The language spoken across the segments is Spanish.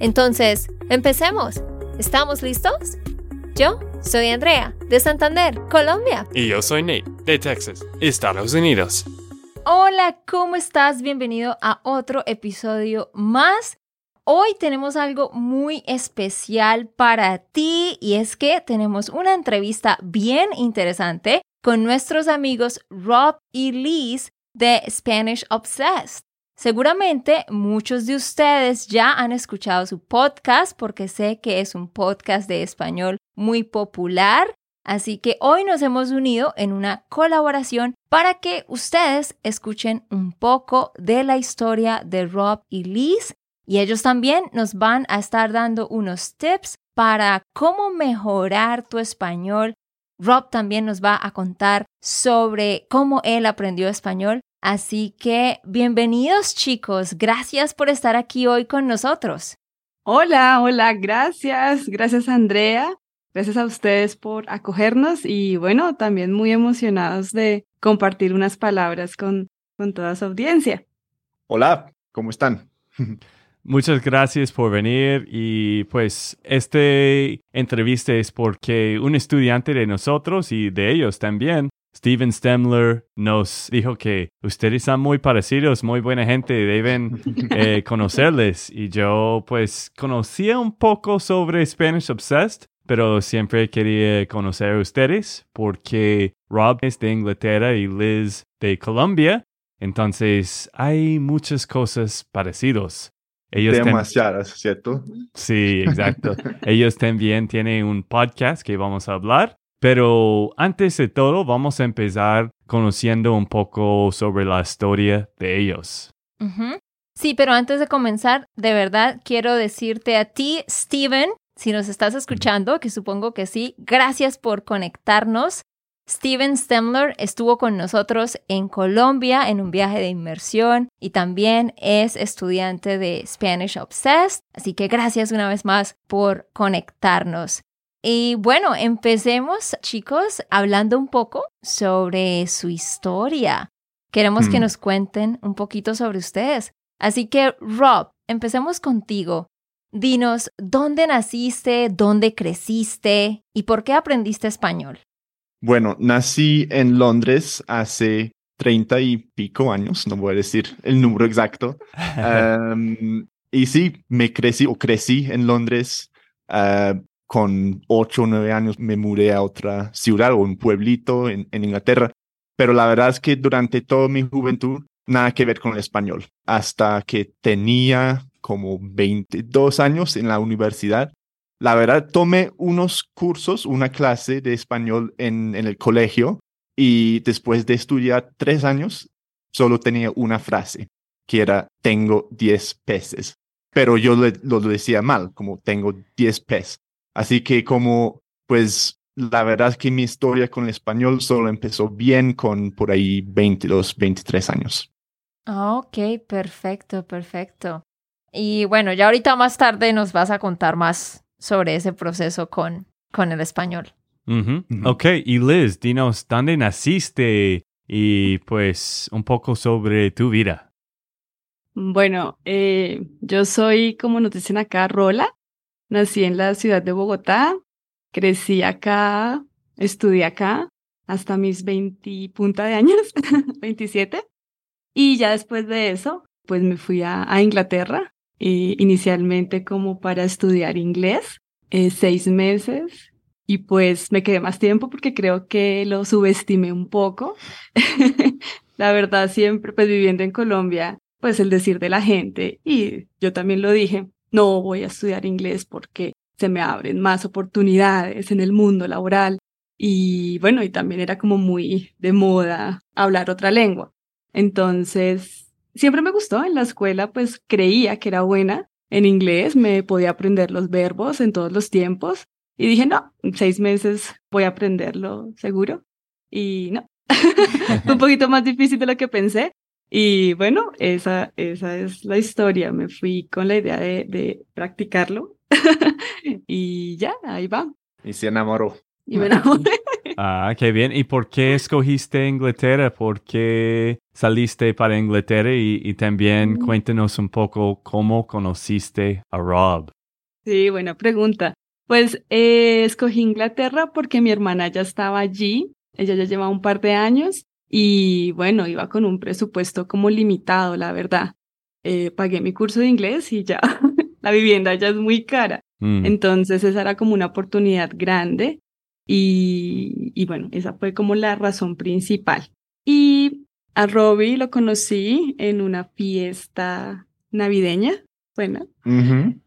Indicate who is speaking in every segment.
Speaker 1: Entonces, empecemos. ¿Estamos listos? Yo soy Andrea, de Santander, Colombia.
Speaker 2: Y yo soy Nate, de Texas, Estados Unidos.
Speaker 1: Hola, ¿cómo estás? Bienvenido a otro episodio más. Hoy tenemos algo muy especial para ti y es que tenemos una entrevista bien interesante con nuestros amigos Rob y Liz de Spanish Obsessed. Seguramente muchos de ustedes ya han escuchado su podcast porque sé que es un podcast de español muy popular. Así que hoy nos hemos unido en una colaboración para que ustedes escuchen un poco de la historia de Rob y Liz y ellos también nos van a estar dando unos tips para cómo mejorar tu español. Rob también nos va a contar sobre cómo él aprendió español. Así que bienvenidos chicos, gracias por estar aquí hoy con nosotros.
Speaker 3: Hola, hola, gracias, gracias Andrea, gracias a ustedes por acogernos y bueno, también muy emocionados de compartir unas palabras con, con toda su audiencia.
Speaker 4: Hola, ¿cómo están?
Speaker 2: Muchas gracias por venir y pues este entrevista es porque un estudiante de nosotros y de ellos también, Steven Stemler, nos dijo que ustedes son muy parecidos, muy buena gente, deben eh, conocerles y yo pues conocía un poco sobre Spanish Obsessed, pero siempre quería conocer a ustedes porque Rob es de Inglaterra y Liz de Colombia, entonces hay muchas cosas parecidas.
Speaker 4: Ellos Demasiadas, ¿cierto?
Speaker 2: Sí, exacto. Ellos también tienen un podcast que vamos a hablar, pero antes de todo vamos a empezar conociendo un poco sobre la historia de ellos.
Speaker 1: Sí, pero antes de comenzar, de verdad quiero decirte a ti, Steven, si nos estás escuchando, que supongo que sí, gracias por conectarnos. Steven Stemler estuvo con nosotros en Colombia en un viaje de inmersión y también es estudiante de Spanish Obsessed, así que gracias una vez más por conectarnos. Y bueno, empecemos chicos hablando un poco sobre su historia. Queremos que mm. nos cuenten un poquito sobre ustedes. Así que Rob, empecemos contigo. Dinos, ¿dónde naciste? ¿Dónde creciste? ¿Y por qué aprendiste español?
Speaker 4: Bueno, nací en Londres hace treinta y pico años, no voy a decir el número exacto. y sí, me crecí o crecí en Londres. Ah, con ocho o nueve años me mudé a otra ciudad o un pueblito en, Inglaterra. Pero la verdad es que durante toda mi juventud, nada que ver con el español. Hasta que tenía como 22 años en la universidad, la verdad, tomé unos cursos, una clase de español en, en el colegio y después de estudiar tres años, solo tenía una frase, que era tengo 10 peces. Pero yo lo decía mal, como tengo 10 peces. Así que como, pues, la verdad es que mi historia con el español solo empezó bien con por ahí 22, 23 años.
Speaker 1: Ok, perfecto, perfecto. Y bueno, ya ahorita más tarde nos vas a contar más sobre ese proceso con, con el español.
Speaker 2: Ok, y Liz, dinos, ¿dónde naciste? Y pues un poco sobre tu vida.
Speaker 3: Bueno, eh, yo soy, como nos dicen acá, Rola. Nací en la ciudad de Bogotá, crecí acá, estudié acá hasta mis 20 punta de años, 27. Y ya después de eso, pues me fui a, a Inglaterra eh, inicialmente como para estudiar inglés, eh, seis meses, y pues me quedé más tiempo porque creo que lo subestimé un poco. la verdad, siempre pues viviendo en Colombia, pues el decir de la gente, y yo también lo dije, no voy a estudiar inglés porque se me abren más oportunidades en el mundo laboral. Y bueno, y también era como muy de moda hablar otra lengua. Entonces, siempre me gustó en la escuela, pues creía que era buena. en inglés, me podía aprender los verbos en todos los tiempos. Y dije, no, en seis meses voy a aprenderlo seguro. Y no, fue un poquito más difícil de lo que pensé. Y bueno, esa, esa es la historia. Me fui con la idea de, de practicarlo. y ya, ahí va.
Speaker 4: Y se enamoró.
Speaker 3: Y me enamoré.
Speaker 2: Ah, qué bien. ¿Y por qué escogiste Inglaterra? ¿Por qué saliste para Inglaterra? Y, y también
Speaker 3: Mm.
Speaker 2: cuéntanos un poco cómo conociste a Rob.
Speaker 3: Sí, buena pregunta. Pues eh, escogí Inglaterra porque mi hermana ya estaba allí, ella ya lleva un par de años y bueno, iba con un presupuesto como limitado, la verdad. Eh, pagué mi curso de inglés y ya, la vivienda ya es muy cara.
Speaker 2: Mm.
Speaker 3: Entonces esa era como una oportunidad grande y, y bueno, esa fue como la razón principal. Y a Robbie lo conocí en una fiesta navideña, bueno,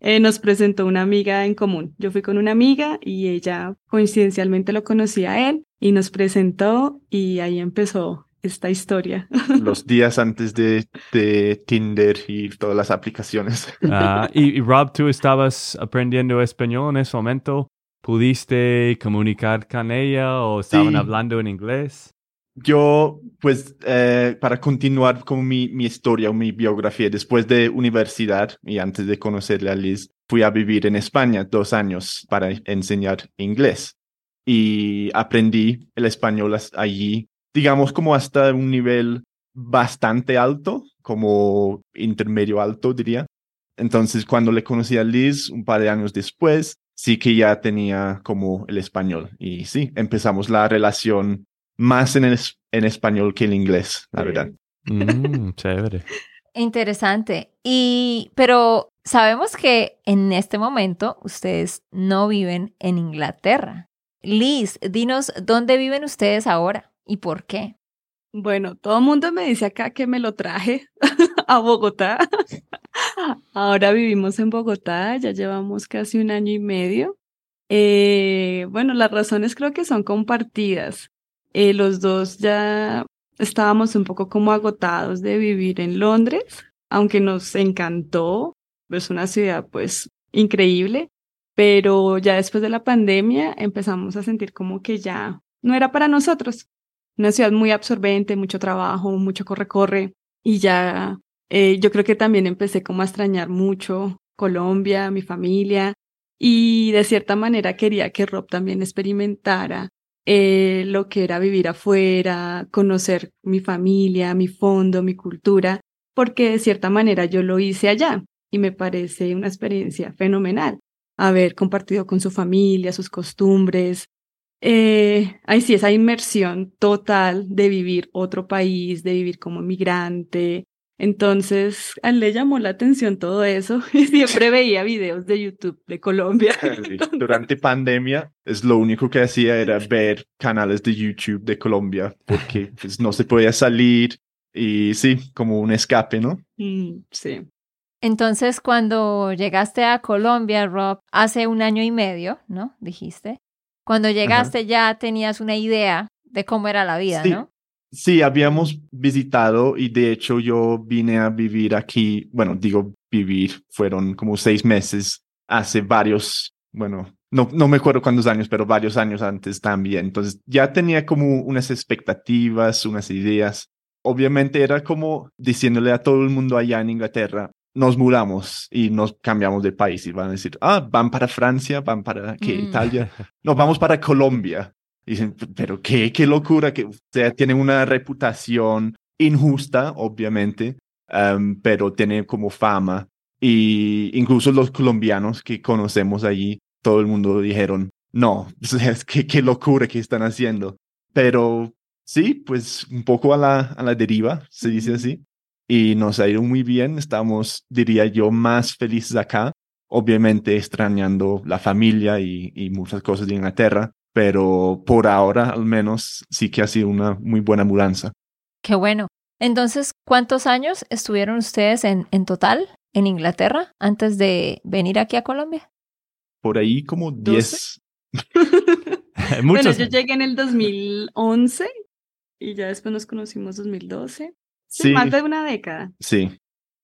Speaker 3: eh, nos presentó una amiga en común. Yo fui con una amiga y ella coincidencialmente lo conocía a él y nos presentó y ahí empezó esta historia.
Speaker 4: Los días antes de, de Tinder y todas las aplicaciones.
Speaker 2: Ah, y, y Rob, tú estabas aprendiendo español en ese momento. ¿Pudiste comunicar con ella o estaban
Speaker 4: Sí.
Speaker 2: hablando en inglés?
Speaker 4: Yo, pues, eh, para continuar con mi, mi historia o mi biografía, después de universidad y antes de conocerle a Liz, fui a vivir en España dos años para enseñar inglés. Y aprendí el español allí, digamos, como hasta un nivel bastante alto, como intermedio alto, diría. Entonces, cuando le conocí a Liz, un par de años después, sí que ya tenía como el español. Y sí, empezamos la relación más en, el es- en español que en inglés, la
Speaker 3: Sí.
Speaker 4: verdad.
Speaker 2: Mm, chévere.
Speaker 1: Interesante. Y, pero sabemos que en este momento ustedes no viven en Inglaterra. Liz, dinos dónde viven ustedes ahora y por qué.
Speaker 3: Bueno, todo el mundo me dice acá que me lo traje a Bogotá. Ahora vivimos en Bogotá, ya llevamos casi un año y medio. Eh, bueno, las razones creo que son compartidas. Eh, los dos ya estábamos un poco como agotados de vivir en Londres, aunque nos encantó. Es una ciudad pues increíble, pero ya después de la pandemia empezamos a sentir como que ya no era para nosotros. Una ciudad muy absorbente, mucho trabajo, mucho corre-corre y ya eh, yo creo que también empecé como a extrañar mucho Colombia, mi familia y de cierta manera quería que Rob también experimentara eh, lo que era vivir afuera, conocer mi familia, mi fondo, mi cultura, porque de cierta manera yo lo hice allá y me parece una experiencia fenomenal haber compartido con su familia, sus costumbres, eh, ay, sí, esa inmersión total de vivir otro país, de vivir como migrante. Entonces, a él le llamó la atención todo eso y siempre veía videos de YouTube de Colombia.
Speaker 4: Sí, Durante pandemia, es lo único que hacía era ver canales de YouTube de Colombia, porque pues, no se podía salir y sí, como un escape, ¿no?
Speaker 3: Mm, sí.
Speaker 1: Entonces, cuando llegaste a Colombia, Rob, hace un año y medio, ¿no? Dijiste. Cuando llegaste ya tenías una idea de cómo era la vida,
Speaker 4: Sí.
Speaker 1: ¿no?
Speaker 4: Sí, habíamos visitado y de hecho yo vine a vivir aquí, bueno, digo vivir, fueron como seis meses hace varios, bueno, no, no me acuerdo cuántos años, pero varios años antes también. Entonces ya tenía como unas expectativas, unas ideas. Obviamente era como diciéndole a todo el mundo allá en Inglaterra, nos mudamos y nos cambiamos de país y van a decir, ah, van para Francia, van para ¿qué?
Speaker 1: Mm.
Speaker 4: Italia, no, vamos para Colombia. Y dicen, pero qué, qué locura, que o sea, tienen una reputación injusta, obviamente, em, pero tiene como fama. Y incluso los colombianos que conocemos allí, todo el mundo dijeron, no, es que qué locura que están haciendo. Pero sí, pues un poco a la, a la deriva, se dice así. Y nos ha ido muy bien, estamos, diría yo, más felices acá. Obviamente extrañando la familia y, y muchas cosas de Inglaterra, pero por ahora al menos sí que ha sido una muy buena mudanza.
Speaker 1: Qué bueno. Entonces, ¿cuántos años estuvieron ustedes en, en total en Inglaterra antes de venir aquí a Colombia?
Speaker 4: Por ahí como 10.
Speaker 3: bueno, yo llegué en el 2011 y ya después nos conocimos 2012. Sí,
Speaker 4: Sí,
Speaker 3: más de una década.
Speaker 4: sí.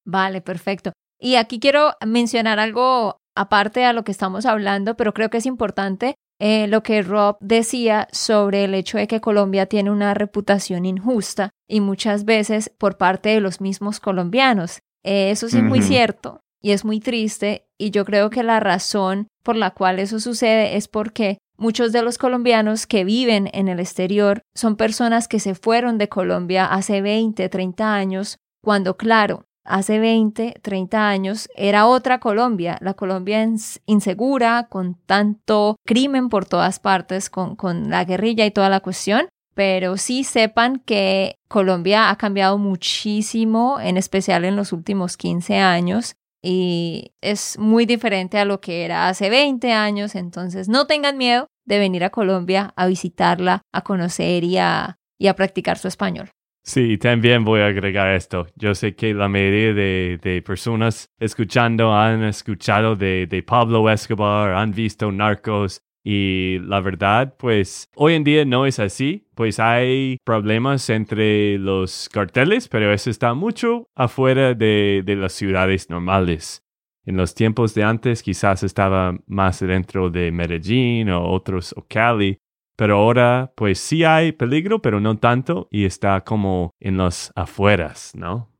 Speaker 1: Vale, perfecto. Y aquí quiero mencionar algo aparte a lo que estamos hablando, pero creo que es importante eh, lo que Rob decía sobre el hecho de que Colombia tiene una reputación injusta y muchas veces por parte de los mismos colombianos. Eh, eso sí es muy cierto y es muy triste y yo creo que la razón por la cual eso sucede es porque muchos de los colombianos que viven en el exterior son personas que se fueron de Colombia hace 20, 30 años, cuando claro, hace 20, 30 años era otra Colombia, la Colombia insegura, con tanto crimen por todas partes, con, con la guerrilla y toda la cuestión. Pero sí sepan que Colombia ha cambiado muchísimo, en especial en los últimos 15 años, y es muy diferente a lo que era hace 20 años. Entonces, no tengan miedo de venir a Colombia a visitarla, a conocer y a, practicar su español.
Speaker 2: Sí, también voy a agregar esto. Yo sé que la mayoría de, personas escuchando han escuchado de, de, Pablo Escobar, han visto narcos y la verdad, pues hoy en día no es así, pues hay problemas entre los carteles, pero eso está mucho afuera de, de las ciudades normales. En los tiempos de antes quizás estaba más dentro de Medellín o otros o Cali, pero ahora, pues sí hay peligro, pero no tanto, y está como en los afueras, ¿no?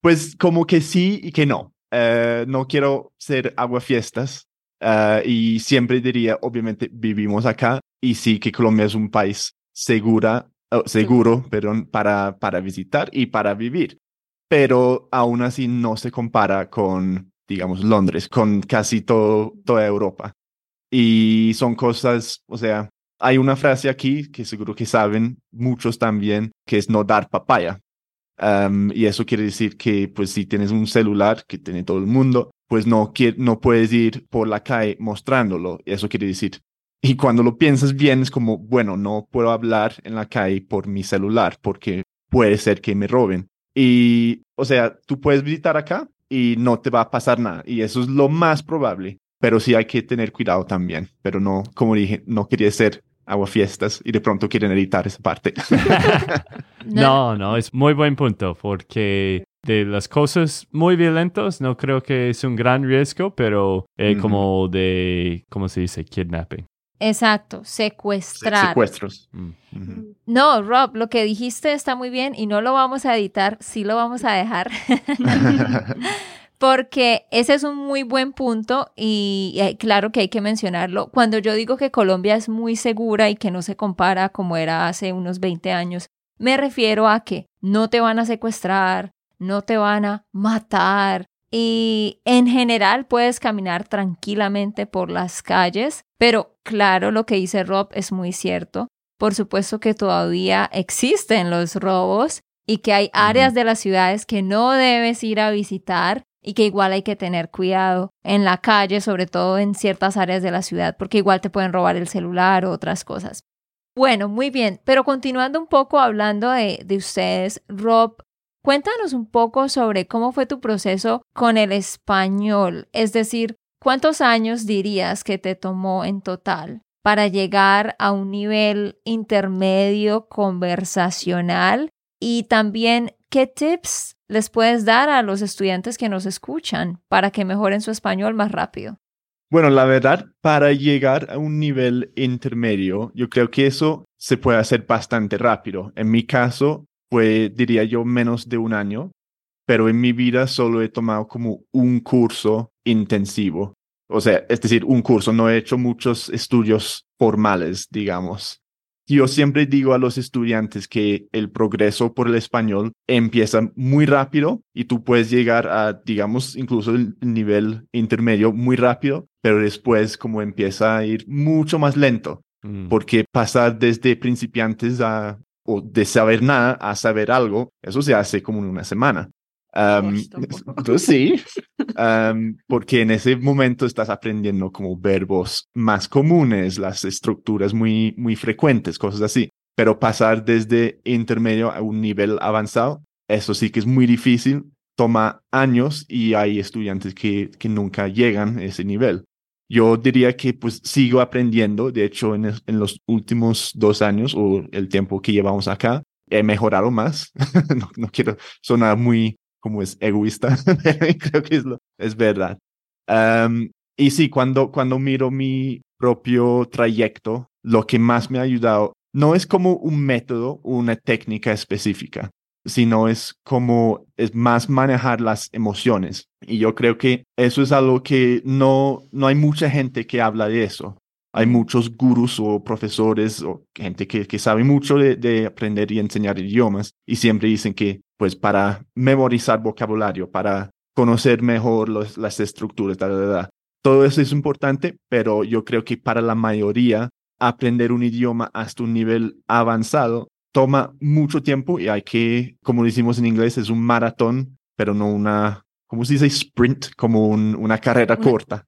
Speaker 4: Pues como que sí y que no. Eh, no quiero ser aguafiestas uh, y siempre diría, obviamente, vivimos acá y sí que Colombia es un país segura, oh, seguro, perdón, para, para visitar y para vivir. Pero aún así no se compara con, digamos, Londres, con casi todo, toda Europa. Y son cosas, o sea, hay una frase aquí que seguro que saben muchos también, que es no dar papaya. y eso quiere decir que, pues, si tienes un celular que tiene todo el mundo, pues no, no puedes ir por la calle mostrándolo. Eso quiere decir. Y cuando lo piensas bien, es como, bueno, no puedo hablar en la calle por mi celular porque puede ser que me roben. Y, o sea, tú puedes visitar acá y no te va a pasar nada. Y eso es lo más probable. Pero sí hay que tener cuidado también. Pero no, como dije, no quería ser aguafiestas y de pronto quieren editar esa parte.
Speaker 2: no, no, es muy buen punto porque de las cosas muy violentas no creo que es un gran riesgo, pero eh, como de, ¿cómo se dice? Kidnapping.
Speaker 1: Exacto, secuestrar.
Speaker 4: secuestros.
Speaker 2: Mm.
Speaker 1: No, Rob, lo que dijiste está muy bien y no lo vamos a editar, sí lo vamos a dejar. porque ese es un muy buen punto y, claro que hay que mencionarlo. Cuando yo digo que Colombia es muy segura y que no se compara como era hace unos 20 años, me refiero a que no te van a secuestrar, no te van a matar y en general puedes caminar tranquilamente por las calles, pero claro, lo que dice Rob es muy cierto. Por supuesto que todavía existen los robos y que hay áreas de las ciudades que no debes ir a visitar y que igual hay que tener cuidado en la calle, sobre todo en ciertas áreas de la ciudad, porque igual te pueden robar el celular o otras cosas. Bueno, muy bien, pero continuando un poco hablando de, de ustedes, Rob, cuéntanos un poco sobre cómo fue tu proceso con el español, es decir, ¿cuántos años dirías que te tomó en total para llegar a un nivel intermedio conversacional? Y también, ¿qué tips les puedes dar a los estudiantes que nos escuchan para que mejoren su español más rápido?
Speaker 4: Bueno, la verdad, para llegar a un nivel intermedio, yo creo que eso se puede hacer bastante rápido. En mi caso, fue, diría yo, menos de un año, pero en mi vida solo he tomado como un curso intensivo. O sea, es decir, un curso, no he hecho muchos estudios formales, digamos. Yo siempre digo a los estudiantes que el progreso por el español empieza muy rápido y tú puedes llegar a, digamos, incluso el nivel intermedio muy rápido, pero después como empieza a ir mucho más lento, mm. porque pasar desde principiantes a, o de saber nada a saber algo, eso se hace como en una semana. entonces sí, porque en ese momento estás aprendiendo como verbos más comunes, las estructuras muy, muy frecuentes, cosas así. Pero pasar desde intermedio a un nivel avanzado, eso sí que es muy difícil, toma años y hay estudiantes que, que nunca llegan a ese nivel. Yo diría que pues sigo aprendiendo, de hecho en, en los últimos dos años o el tiempo que llevamos acá, he mejorado más. no, no quiero sonar muy como es egoísta, creo que es, lo, es verdad. Um, y sí, cuando, cuando miro mi propio trayecto, lo que más me ha ayudado no es como un método, una técnica específica, sino es como es más manejar las emociones. Y yo creo que eso es algo que no, no hay mucha gente que habla de eso. Hay muchos gurús o profesores o gente que, que sabe mucho de, aprender y enseñar idiomas y siempre dicen que pues para memorizar vocabulario, para conocer mejor las estructuras, todo eso es importante, pero yo creo que para la mayoría aprender un idioma hasta un nivel avanzado toma mucho tiempo y hay que, como decimos en inglés, es un maratón, pero no una, ¿cómo se dice? Sprint, como una carrera corta.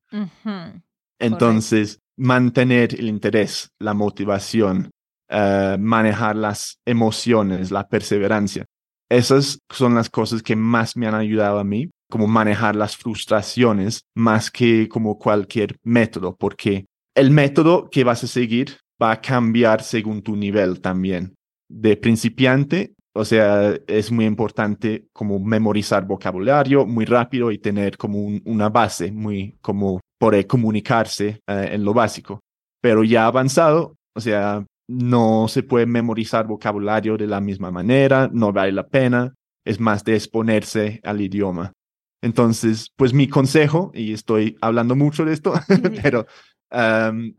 Speaker 4: Entonces, mantener el interés, la motivación, eh, manejar las emociones, la perseverancia. Esas son las cosas que más me han ayudado a mí, como manejar las frustraciones más que como cualquier método, porque el método que vas a seguir va a cambiar según tu nivel también. De principiante, o sea, es muy importante como memorizar vocabulario muy rápido y tener como una base muy como por comunicarse eh, en lo básico. Pero ya avanzado, o sea, no se puede memorizar vocabulario de la misma manera, no vale la pena, es más de exponerse al idioma. Entonces, pues mi consejo, y estoy hablando mucho de esto, pero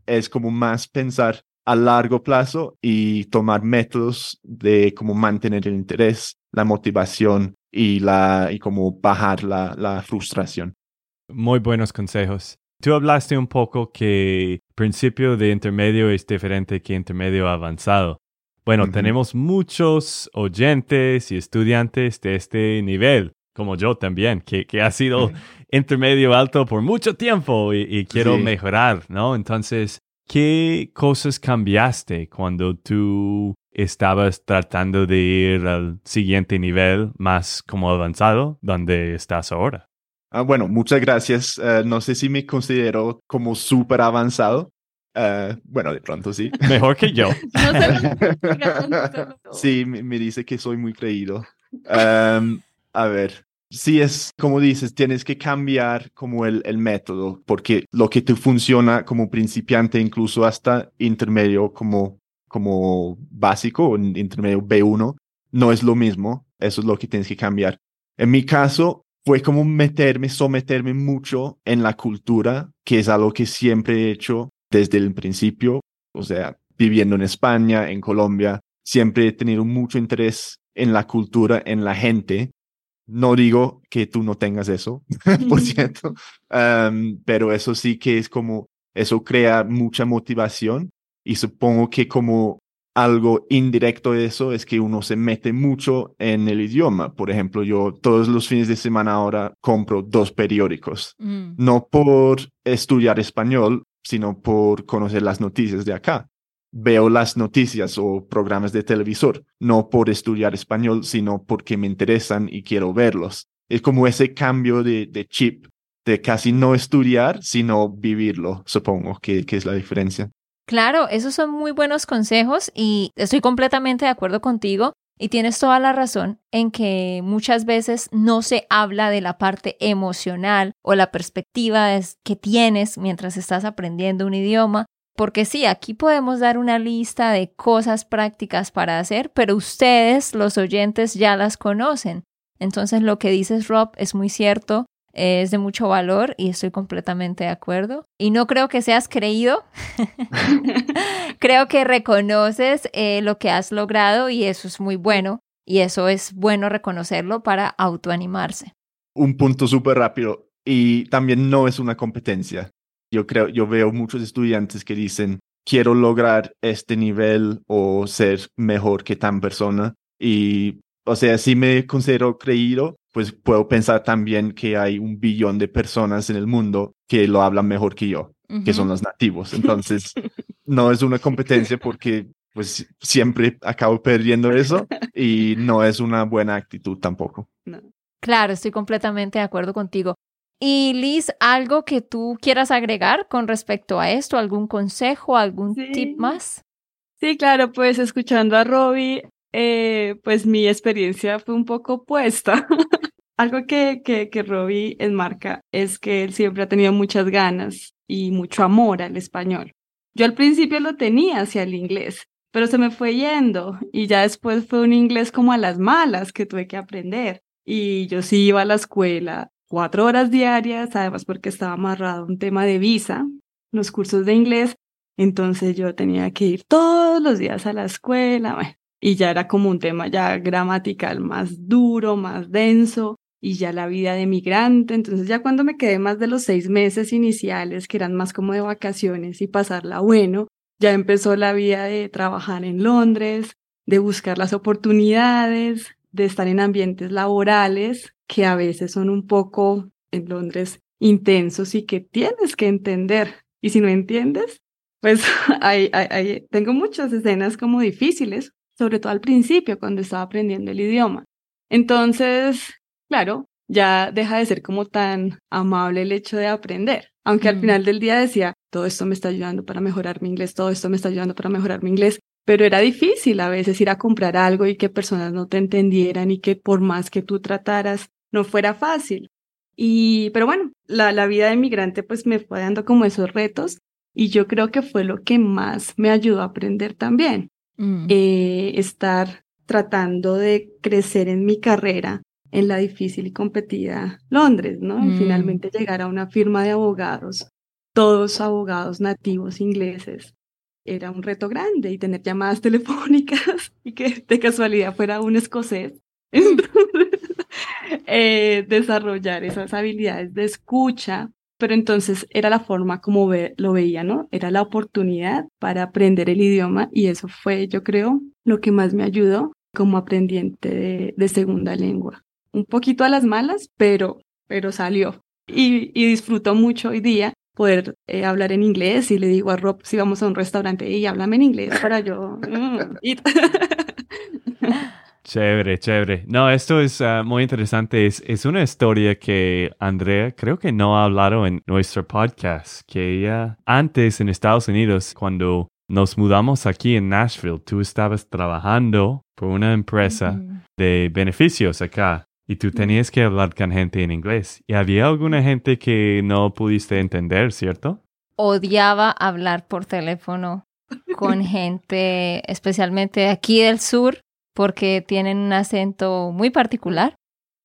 Speaker 4: es como más pensar a largo plazo y tomar métodos de cómo mantener el interés, la motivación y, la, y cómo bajar la, la frustración.
Speaker 2: Muy buenos consejos. Tú hablaste un poco que principio de intermedio es diferente que intermedio avanzado. Bueno, tenemos muchos oyentes y estudiantes de este nivel, como yo también, que, que ha sido intermedio alto por mucho tiempo y, quiero mejorar, ¿no? Entonces, ¿qué cosas cambiaste cuando tú estabas tratando de ir al siguiente nivel más como avanzado, donde estás ahora?
Speaker 4: Ah, bueno, muchas gracias. Eh, no sé si me considero como súper avanzado. Eh, bueno, de pronto sí.
Speaker 2: Mejor que yo.
Speaker 4: sí, me, dice que soy muy creído. Em, a ver, sí es como dices, tienes que cambiar como el, el método, porque lo que te funciona como principiante, incluso hasta intermedio como, como básico, intermedio B1, no es lo mismo. Eso es lo que tienes que cambiar. En mi caso, fue como meterme, someterme mucho en la cultura, que es algo que siempre he hecho desde el principio, o sea, viviendo en España, en Colombia, siempre he tenido mucho interés en la cultura, en la gente. No digo que tú no tengas eso, por cierto, pero eso sí que es como, eso crea mucha motivación y supongo que como algo indirecto de eso es que uno se mete mucho en el idioma. Por ejemplo, yo todos los fines de semana ahora compro dos periódicos, mm. no por estudiar español, sino por conocer las noticias de acá. Veo las noticias o programas de televisor, no por estudiar español, sino porque me interesan y quiero verlos. Es como ese cambio de, chip de casi no estudiar, sino vivirlo, supongo que es la diferencia.
Speaker 1: Claro, esos son muy buenos consejos y estoy completamente de acuerdo contigo y tienes toda la razón en que muchas veces no se habla de la parte emocional o la perspectiva que tienes mientras estás aprendiendo un idioma. Porque sí, aquí podemos dar una lista de cosas prácticas para hacer, pero ustedes, los oyentes, ya las conocen. Entonces lo que dices, Rob, es muy cierto es de mucho valor y estoy completamente de acuerdo. Y no creo que seas creído, creo que reconoces eh, lo que has logrado y eso es muy bueno y eso es bueno reconocerlo para autoanimarse.
Speaker 4: Un punto súper rápido y también no es una competencia. Yo creo, yo veo muchos estudiantes que dicen, quiero lograr este nivel o ser mejor que tan persona y o sea, si me considero creído, pues puedo pensar también que hay un billón de personas en el mundo que lo hablan mejor que yo, que son los nativos. Entonces, no es una competencia porque pues siempre acabo perdiendo eso y no es una buena actitud tampoco.
Speaker 1: Claro, estoy completamente de acuerdo contigo. Y Liz, ¿algo que tú quieras agregar con respecto a esto? ¿Algún consejo, algún tip más?
Speaker 3: Sí, claro, pues escuchando a Robbie, eh, pues mi experiencia fue un poco opuesta. algo que, que, que Robbie enmarca es que él siempre ha tenido muchas ganas y mucho amor al español. Yo al principio lo tenía hacia el inglés, pero se me fue yendo y ya después fue un inglés como a las malas que tuve que aprender. Y yo sí iba a la escuela cuatro horas diarias, además porque estaba amarrado un tema de visa, los cursos de inglés, entonces yo tenía que ir todos los días a la escuela, y ya era como un tema ya gramatical más duro, más denso, y ya la vida de migrante. Entonces ya cuando me quedé más de los seis meses iniciales, que eran más como de vacaciones y pasarla bueno, ya empezó la vida de trabajar en Londres, de buscar las oportunidades, de estar en ambientes laborales que a veces son un poco en Londres intensos y que tienes que entender. Y si no entiendes, pues tengo muchas escenas como difíciles, sobre todo al principio cuando estaba aprendiendo el idioma. Entonces, claro, ya deja de ser como tan amable el hecho de aprender. Aunque al final del día decía, todo esto me está ayudando para mejorar mi inglés, todo esto me está ayudando para mejorar mi inglés, pero era difícil a veces ir a comprar algo y que personas no te entendieran y que por más que tú trataras, no fuera fácil. Y, pero bueno, la, la vida de migrante pues me fue dando como esos retos y yo creo que fue lo que más me ayudó a aprender también. Mm. Eh, estar tratando de crecer en mi carrera en la difícil y competida Londres, ¿no? Y mm. finalmente llegar a una firma de abogados, todos abogados nativos ingleses. Era un reto grande y tener llamadas telefónicas y que de casualidad fuera un escocés. Entonces, eh, desarrollar esas habilidades de escucha, pero entonces era la forma como lo veía, ¿no? Era la oportunidad para aprender el idioma y eso fue, yo creo, lo que más me ayudó como aprendiente de segunda lengua un poquito a las malas, pero, pero salió. Y, y disfruto mucho hoy día poder eh, hablar en inglés y le digo a Rob si vamos a un restaurante y háblame en inglés para yo. Mm,
Speaker 2: chévere, chévere. No, esto es ah, muy interesante. Es, es, una historia que Andrea creo que no ha hablado en nuestro podcast, que ella antes en Estados Unidos, cuando nos mudamos aquí en Nashville, tú estabas trabajando por una empresa de beneficios acá y tú tenías que hablar con gente en inglés. ¿Y había alguna gente que no pudiste entender, cierto?
Speaker 1: Odiaba hablar por teléfono con gente, especialmente aquí del sur, porque tienen un acento muy particular.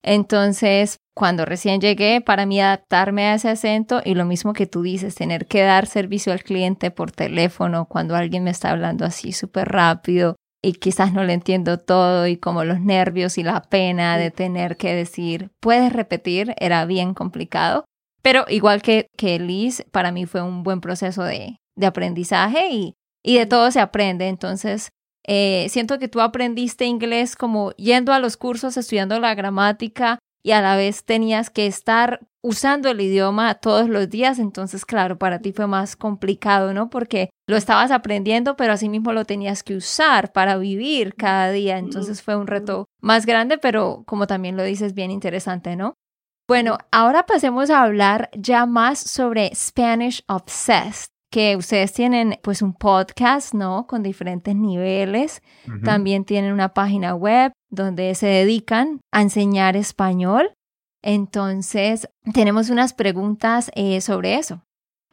Speaker 1: Entonces, cuando recién llegué, para mí adaptarme a ese acento y lo mismo que tú dices, tener que dar servicio al cliente por teléfono cuando alguien me está hablando así súper rápido y quizás no le entiendo todo y como los nervios y la pena de tener que decir, puedes repetir, era bien complicado. Pero igual que, que Liz, para mí fue un buen proceso de, de aprendizaje y, y de todo se aprende. Entonces, eh, siento que tú aprendiste inglés como yendo a los cursos, estudiando la gramática y a la vez tenías que estar usando el idioma todos los días, entonces claro, para ti fue más complicado, ¿no? Porque lo estabas aprendiendo, pero asimismo lo tenías que usar para vivir cada día, entonces fue un reto más grande, pero como también lo dices, bien interesante, ¿no? Bueno, ahora pasemos a hablar ya más sobre Spanish Obsessed que ustedes tienen pues un podcast, ¿no? Con diferentes niveles. También tienen una página web donde se dedican a enseñar español. Entonces, tenemos unas preguntas eh, sobre eso.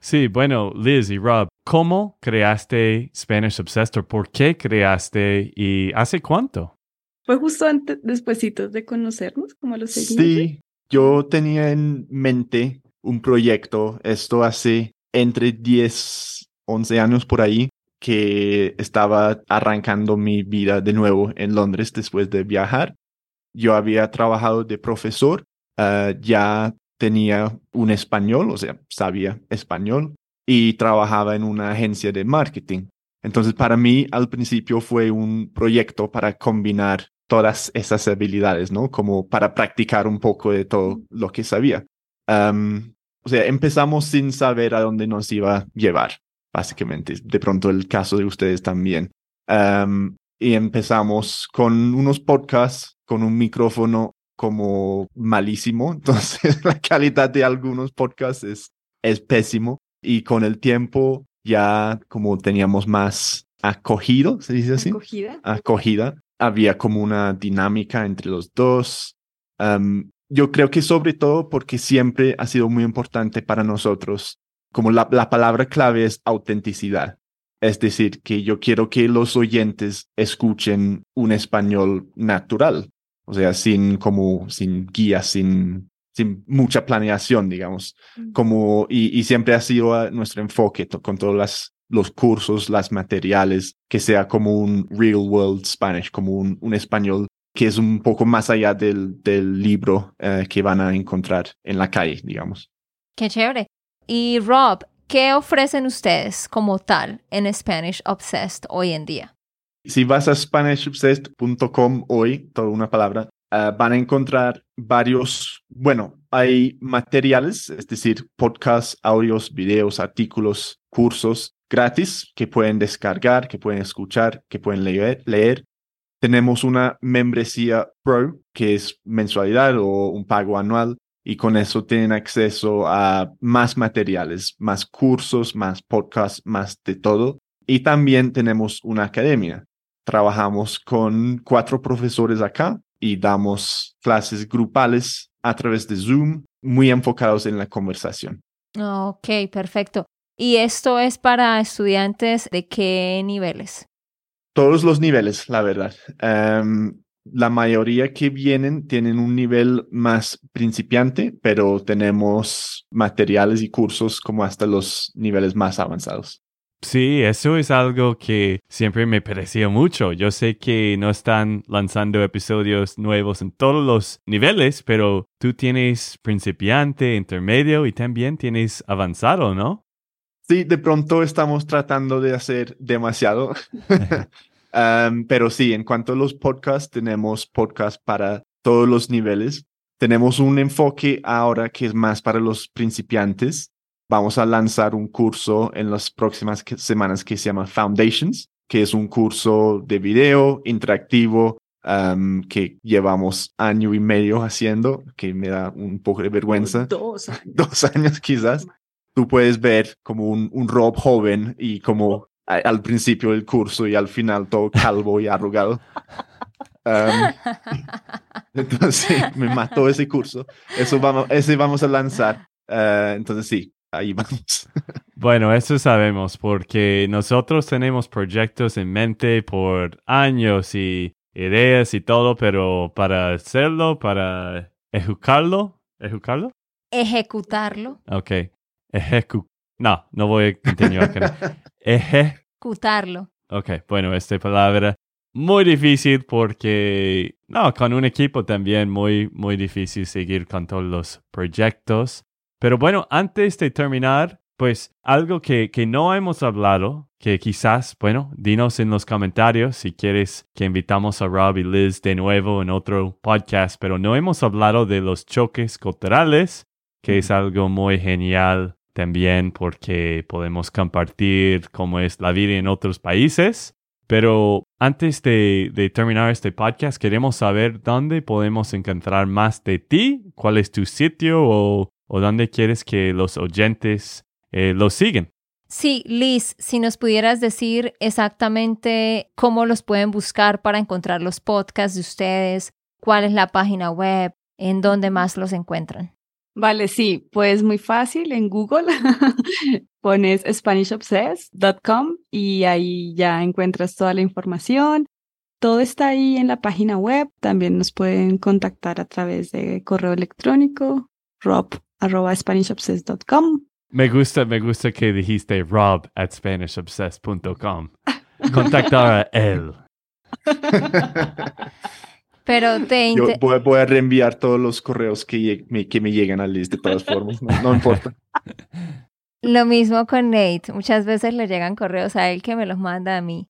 Speaker 2: Sí, bueno, Liz y Rob, ¿cómo creaste Spanish Obsessed? ¿Por qué creaste y hace cuánto?
Speaker 3: Fue justo antes, despuesitos de conocernos, como los
Speaker 4: Sí, yo tenía en mente un proyecto, esto hace entre 10, 11 años por ahí, que estaba arrancando mi vida de nuevo en Londres después de viajar. Yo había trabajado de profesor, ah, ya tenía un español, o sea, sabía español y trabajaba en una agencia de marketing. Entonces, para mí, al principio fue un proyecto para combinar todas esas habilidades, ¿no? Como para practicar un poco de todo lo que sabía. o sea, empezamos sin saber a dónde nos iba a llevar básicamente. De pronto el caso de ustedes también. y empezamos con unos podcasts, con un micrófono como malísimo. Entonces la calidad de algunos podcasts es, es pésimo. Y con el tiempo ya como teníamos más acogido, se dice así.
Speaker 3: Acogida.
Speaker 4: Acogida. Había como una dinámica entre los dos. yo creo que sobre todo porque siempre ha sido muy importante para nosotros, como la, la palabra clave es autenticidad. Es decir, que yo quiero que los oyentes escuchen un español natural, o sea, sin como, sin guía, sin, sin mucha planeación, digamos, como, y, y siempre ha sido ah, nuestro enfoque con todos las, los cursos, las materiales, que sea como un real world Spanish, como un, un español que es un poco más allá del, del libro eh, que van a encontrar en la calle, digamos.
Speaker 1: Qué chévere. Y Rob, ¿qué ofrecen ustedes como tal en Spanish Obsessed hoy en día?
Speaker 4: Si vas a SpanishObsessed.com hoy, toda una palabra, eh, van a encontrar varios, bueno, hay materiales, es decir, podcasts, audios, videos, artículos, cursos gratis que pueden descargar, que pueden escuchar, que pueden leer, leer tenemos una membresía Pro, que es mensualidad o un pago anual, y con eso tienen acceso a más materiales, más cursos, más podcasts, más de todo. Y también tenemos una academia. Trabajamos con cuatro profesores acá y damos clases grupales a través de Zoom, muy enfocados en la conversación.
Speaker 1: Ok, perfecto. ¿Y esto es para estudiantes de qué niveles?
Speaker 4: Todos los niveles, la verdad. Em, la mayoría que vienen tienen un nivel más principiante, pero tenemos materiales y cursos como hasta los niveles más avanzados.
Speaker 2: Sí, eso es algo que siempre me parecía mucho. Yo sé que no están lanzando episodios nuevos en todos los niveles, pero tú tienes principiante, intermedio y también tienes avanzado, ¿no?
Speaker 4: Sí, de pronto estamos tratando de hacer demasiado. pero sí, en cuanto a los podcasts, tenemos podcasts para todos los niveles. Tenemos un enfoque ahora que es más para los principiantes. Vamos a lanzar un curso en las próximas semanas que se llama Foundations, que es un curso de video interactivo que llevamos año y medio haciendo, que me da un poco de vergüenza.
Speaker 3: Dos años.
Speaker 4: Dos años quizás tú puedes ver como un, un Rob joven y como al principio del curso y al final todo calvo y arrugado. entonces me mató ese curso. Eso vamos, ese vamos a lanzar. Uh, entonces sí, ahí vamos.
Speaker 2: bueno, eso sabemos porque nosotros tenemos proyectos en mente por años y ideas y todo, pero para hacerlo, para ejecutarlo, ejecutarlo.
Speaker 1: Ejecutarlo.
Speaker 2: Ok. Ejecu no, no voy a continuar con
Speaker 1: Ejecutarlo.
Speaker 2: Ok, bueno, esta palabra muy difícil porque, no, con un equipo también muy, muy difícil seguir con todos los proyectos. Pero bueno, antes de terminar, pues algo que, que no hemos hablado, que quizás, bueno, dinos en los comentarios si quieres que invitamos a Rob y Liz de nuevo en otro podcast, pero no hemos hablado de los choques culturales, que es algo muy genial también porque podemos compartir cómo es la vida en otros países. Pero antes de, terminar este podcast, queremos saber dónde podemos encontrar más de ti, cuál es tu sitio o, dónde quieres que los oyentes eh, los siguen.
Speaker 1: Sí, Liz, si nos pudieras decir exactamente cómo los pueden buscar para encontrar los podcasts de ustedes, cuál es la página web, en dónde más los encuentran.
Speaker 3: Vale, sí, pues muy fácil en Google. Pones SpanishObsessed.com y ahí ya encuentras toda la información. Todo está ahí en la página web. También nos pueden contactar a través de correo electrónico rob.spanishobsessed.com.
Speaker 2: Me gusta, me gusta que dijiste rob at SpanishObsessed.com. Contactar a él.
Speaker 1: Pero te
Speaker 4: Yo voy, a reenviar todos los correos que, me, que me llegan a Liz de todas formas, no, importa.
Speaker 1: Lo mismo con Nate. Muchas veces le llegan correos a él que me los manda a mí.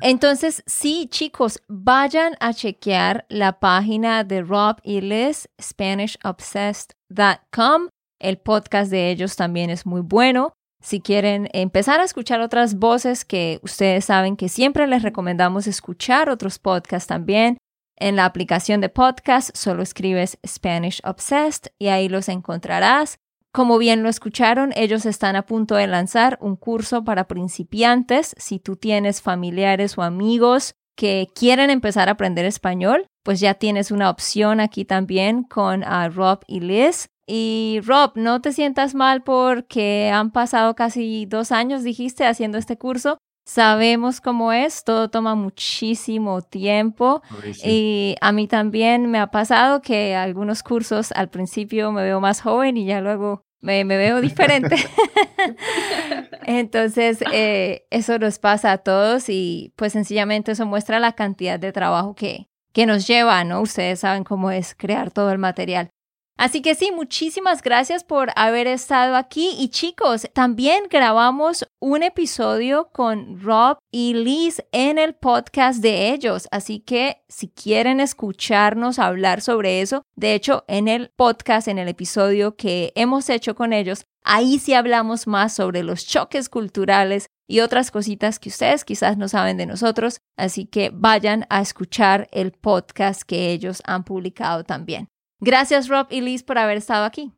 Speaker 1: Entonces, sí, chicos, vayan a chequear la página de Rob y Liz, SpanishObsessed.com. El podcast de ellos también es muy bueno. Si quieren empezar a escuchar otras voces que ustedes saben que siempre les recomendamos escuchar otros podcasts también, en la aplicación de podcast solo escribes Spanish Obsessed y ahí los encontrarás. Como bien lo escucharon, ellos están a punto de lanzar un curso para principiantes. Si tú tienes familiares o amigos que quieren empezar a aprender español, pues ya tienes una opción aquí también con ah, Rob y Liz. Y Rob, no te sientas mal porque han pasado casi dos años, dijiste, haciendo este curso. Sabemos cómo es, todo toma muchísimo tiempo y a mí también me ha pasado que algunos cursos al principio me veo más joven y ya luego me, veo diferente. Entonces, eh, eso nos pasa a todos y pues sencillamente eso muestra la cantidad de trabajo que, que nos lleva, ¿no? Ustedes saben cómo es crear todo el material. Así que sí, muchísimas gracias por haber estado aquí. Y chicos, también grabamos un episodio con Rob y Liz en el podcast de ellos, así que si quieren escucharnos hablar sobre eso, de hecho en el podcast, en el episodio que hemos hecho con ellos, ahí sí hablamos más sobre los choques culturales y otras cositas que ustedes quizás no saben de nosotros, así que vayan a escuchar el podcast que ellos han publicado también. Gracias Rob y Liz por haber estado aquí.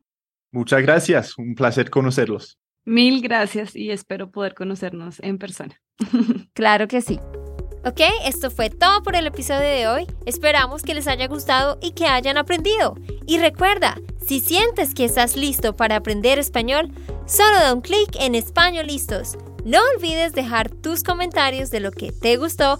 Speaker 4: Muchas gracias, un placer conocerlos.
Speaker 3: Mil gracias y espero poder conocernos en persona.
Speaker 1: claro que sí.
Speaker 5: Ok, esto fue todo por el episodio de hoy. Esperamos que les haya gustado y que hayan aprendido. Y recuerda, si sientes que estás listo para aprender español, solo da un clic en Español Listos. No olvides dejar tus comentarios de lo que te gustó